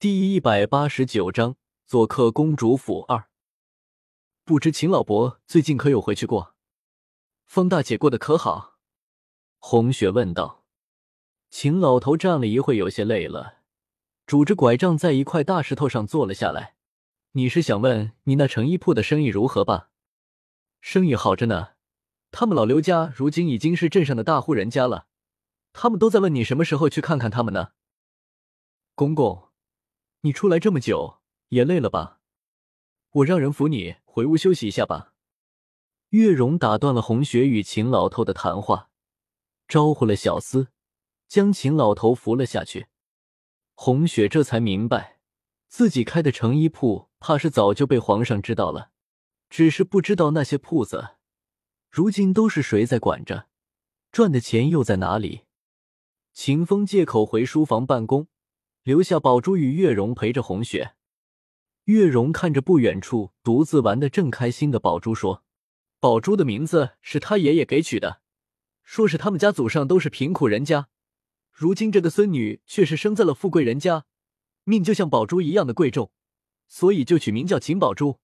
第一百八十九章做客公主府二。不知秦老伯最近可有回去过？方大姐过得可好？红雪问道。秦老头站了一会，有些累了，拄着拐杖在一块大石头上坐了下来。你是想问你那成衣铺的生意如何吧？生意好着呢，他们老刘家如今已经是镇上的大户人家了，他们都在问你什么时候去看看他们呢。公公。你出来这么久，也累了吧？我让人扶你回屋休息一下吧。月容打断了红雪与秦老头的谈话，招呼了小厮，将秦老头扶了下去。红雪这才明白，自己开的成衣铺，怕是早就被皇上知道了，只是不知道那些铺子，如今都是谁在管着，赚的钱又在哪里。秦风借口回书房办公。留下宝珠与月容陪着红雪。月容看着不远处独自玩的正开心的宝珠说：“宝珠的名字是他爷爷给取的，说是他们家祖上都是贫苦人家，如今这个孙女却是生在了富贵人家，命就像宝珠一样的贵重，所以就取名叫秦宝珠。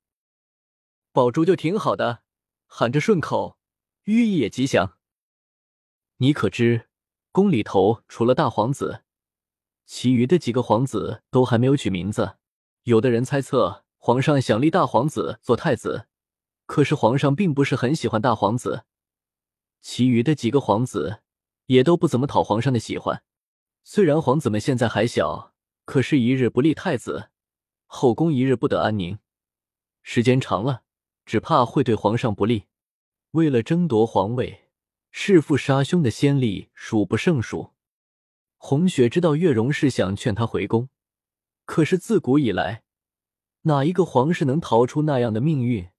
宝珠就挺好的，喊着顺口，寓意也吉祥。你可知宫里头除了大皇子？”其余的几个皇子都还没有取名字，有的人猜测皇上想立大皇子做太子，可是皇上并不是很喜欢大皇子。其余的几个皇子也都不怎么讨皇上的喜欢。虽然皇子们现在还小，可是一日不立太子，后宫一日不得安宁。时间长了，只怕会对皇上不利。为了争夺皇位，弑父杀兄的先例数不胜数。红雪知道月容是想劝他回宫，可是自古以来，哪一个皇室能逃出那样的命运？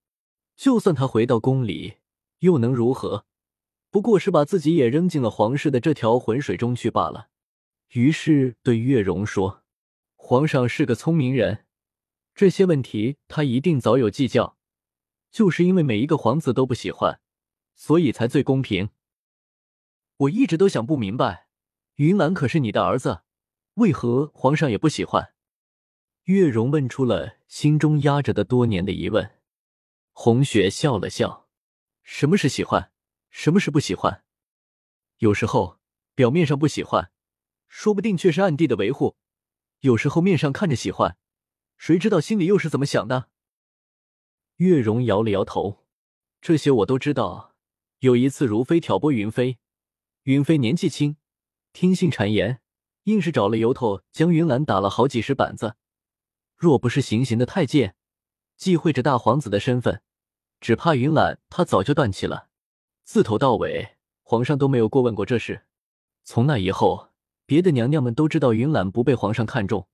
就算他回到宫里，又能如何？不过是把自己也扔进了皇室的这条浑水中去罢了。于是对月容说：“皇上是个聪明人，这些问题他一定早有计较。就是因为每一个皇子都不喜欢，所以才最公平。我一直都想不明白。”云岚可是你的儿子，为何皇上也不喜欢？月容问出了心中压着的多年的疑问。红雪笑了笑：“什么是喜欢？什么是不喜欢？有时候表面上不喜欢，说不定却是暗地的维护；有时候面上看着喜欢，谁知道心里又是怎么想的？”月容摇了摇头：“这些我都知道。有一次，如妃挑拨云妃，云妃年纪轻。”听信谗言，硬是找了由头将云岚打了好几十板子。若不是行刑的太监忌讳着大皇子的身份，只怕云岚他早就断气了。自头到尾，皇上都没有过问过这事。从那以后，别的娘娘们都知道云岚不被皇上看重，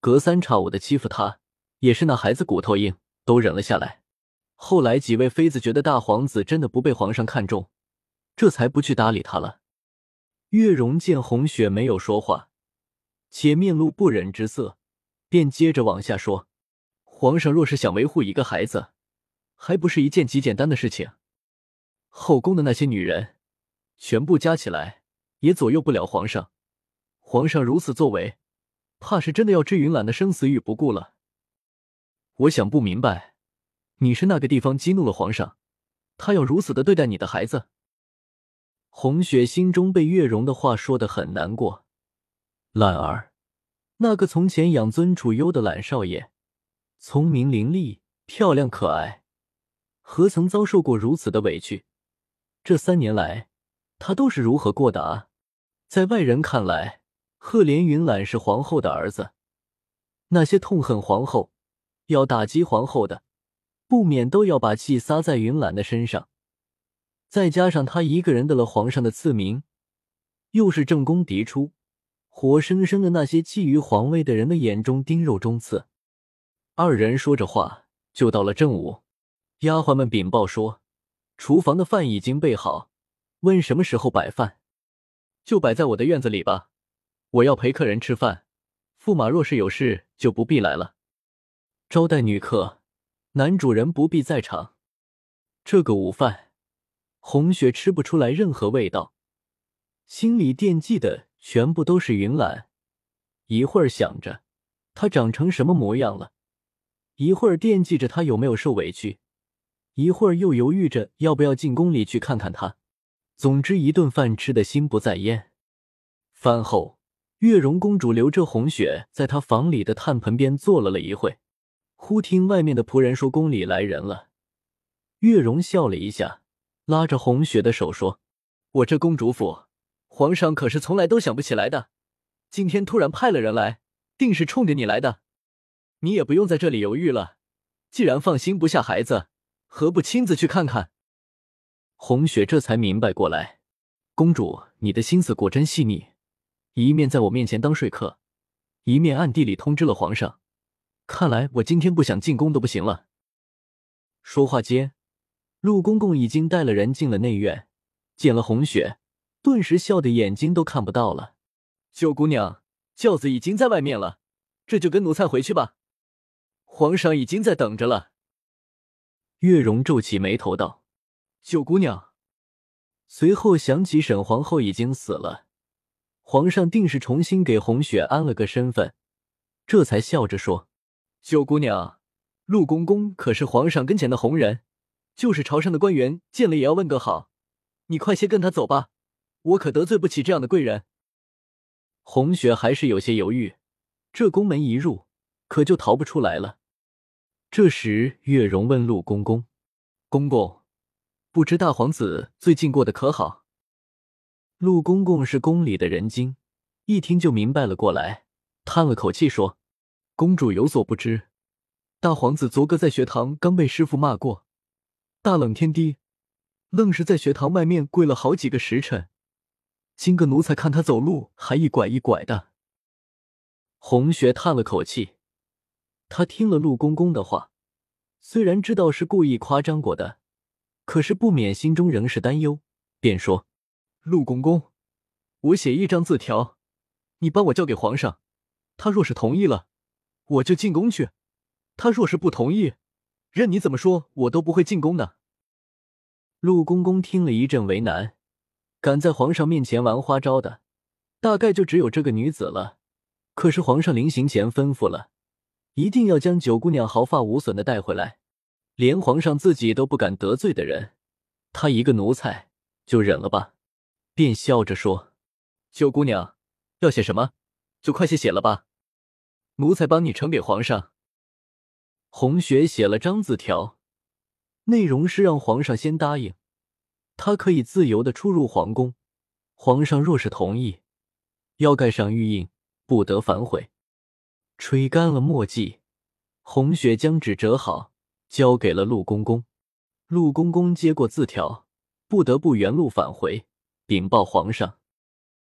隔三差五的欺负她，也是那孩子骨头硬，都忍了下来。后来几位妃子觉得大皇子真的不被皇上看重，这才不去搭理他了。月容见红雪没有说话，且面露不忍之色，便接着往下说：“皇上若是想维护一个孩子，还不是一件极简单的事情。后宫的那些女人，全部加起来也左右不了皇上。皇上如此作为，怕是真的要置云岚的生死于不顾了。我想不明白，你是那个地方激怒了皇上，他要如此的对待你的孩子？”红雪心中被月容的话说的很难过。懒儿，那个从前养尊处优的懒少爷，聪明伶俐，漂亮可爱，何曾遭受过如此的委屈？这三年来，他都是如何过的啊？在外人看来，赫连云懒是皇后的儿子，那些痛恨皇后、要打击皇后的，不免都要把气撒在云懒的身上。再加上他一个人得了皇上的赐名，又是正宫嫡出，活生生的那些觊觎皇位的人的眼中钉肉中刺。二人说着话，就到了正午。丫鬟们禀报说，厨房的饭已经备好，问什么时候摆饭，就摆在我的院子里吧。我要陪客人吃饭，驸马若是有事，就不必来了。招待女客，男主人不必在场。这个午饭。红雪吃不出来任何味道，心里惦记的全部都是云岚。一会儿想着，他长成什么模样了。一会儿惦记着他有没有受委屈，一会儿又犹豫着要不要进宫里去看看他。总之，一顿饭吃的心不在焉。饭后，月容公主留着红雪在她房里的炭盆边坐了了一会，忽听外面的仆人说宫里来人了。月容笑了一下，拉着红雪的手说：“我这公主府，皇上可是从来都想不起来的。今天突然派了人来，定是冲着你来的。你也不用在这里犹豫了，既然放心不下孩子，何不亲自去看看？”红雪这才明白过来，公主，你的心思果真细腻，一面在我面前当说客，一面暗地里通知了皇上。看来我今天不想进宫都不行了。说话间。陆公公已经带了人进了内院，见了红雪，顿时笑得眼睛都看不到了。九姑娘，轿子已经在外面了，这就跟奴才回去吧。皇上已经在等着了。月容皱起眉头道：“九姑娘。”随后想起沈皇后已经死了，皇上定是重新给红雪安了个身份，这才笑着说：“九姑娘，陆公公可是皇上跟前的红人。”就是朝上的官员见了也要问个好，你快些跟他走吧，我可得罪不起这样的贵人。红雪还是有些犹豫，这宫门一入，可就逃不出来了。这时，月容问陆公公：“公公，不知大皇子最近过得可好？”陆公公是宫里的人精，一听就明白了过来，叹了口气说：“公主有所不知，大皇子昨个在学堂刚被师傅骂过。”大冷天的，愣是在学堂外面跪了好几个时辰。今个奴才看他走路还一拐一拐的。红雪叹了口气，他听了陆公公的话，虽然知道是故意夸张过的，可是不免心中仍是担忧，便说：“陆公公，我写一张字条，你帮我交给皇上。他若是同意了，我就进宫去；他若是不同意，任你怎么说，我都不会进宫的。”陆公公听了一阵为难，敢在皇上面前玩花招的，大概就只有这个女子了。可是皇上临行前吩咐了，一定要将九姑娘毫发无损的带回来，连皇上自己都不敢得罪的人，他一个奴才就忍了吧。便笑着说：“九姑娘要写什么，就快些写了吧，奴才帮你呈给皇上。”红雪写了张字条。内容是让皇上先答应，他可以自由的出入皇宫。皇上若是同意，要盖上玉印，不得反悔。吹干了墨迹，红雪将纸折好，交给了陆公公。陆公公接过字条，不得不原路返回，禀报皇上。